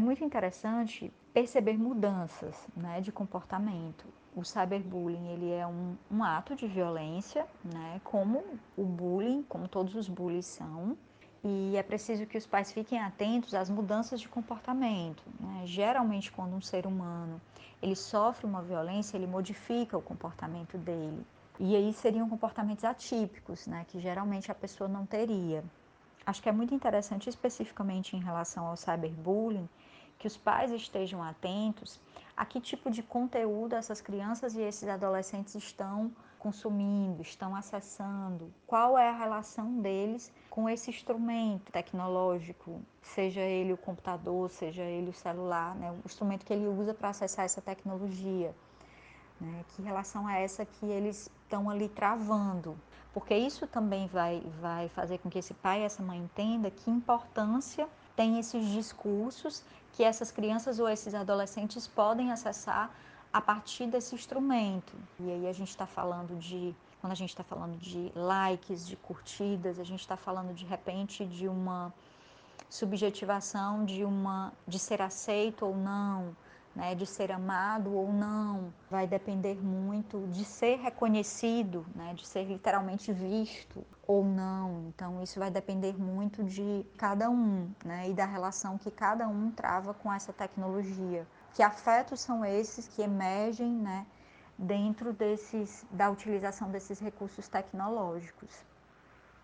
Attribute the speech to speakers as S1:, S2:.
S1: muito interessante perceber mudanças né, de comportamento. O cyberbullying ele é um, um ato de violência, né, como o bullying, como todos os bullies são, e é preciso que os pais fiquem atentos às mudanças de comportamento. Né? Geralmente, quando um ser humano ele sofre uma violência, ele modifica o comportamento dele. E aí seriam comportamentos atípicos, né? que geralmente a pessoa não teria. Acho que é muito interessante, especificamente em relação ao cyberbullying, que os pais estejam atentos a que tipo de conteúdo essas crianças e esses adolescentes estão consumindo, estão acessando, qual é a relação deles com esse instrumento tecnológico, seja ele o computador, seja ele o celular, né, o instrumento que ele usa para acessar essa tecnologia. Né, que relação é essa que eles estão ali travando? Porque isso também vai, vai fazer com que esse pai e essa mãe entenda que importância tem esses discursos que essas crianças ou esses adolescentes podem acessar a partir desse instrumento. E aí a gente está falando de, quando a gente está falando de likes, de curtidas, a gente está falando de repente de uma subjetivação de uma de ser aceito ou não, né, de ser amado ou não. Vai depender muito de ser reconhecido, né, de ser literalmente visto ou não. Então isso vai depender muito de cada um, né, e da relação que cada um trava com essa tecnologia. Que afetos são esses que emergem, né, dentro desses da utilização desses recursos tecnológicos?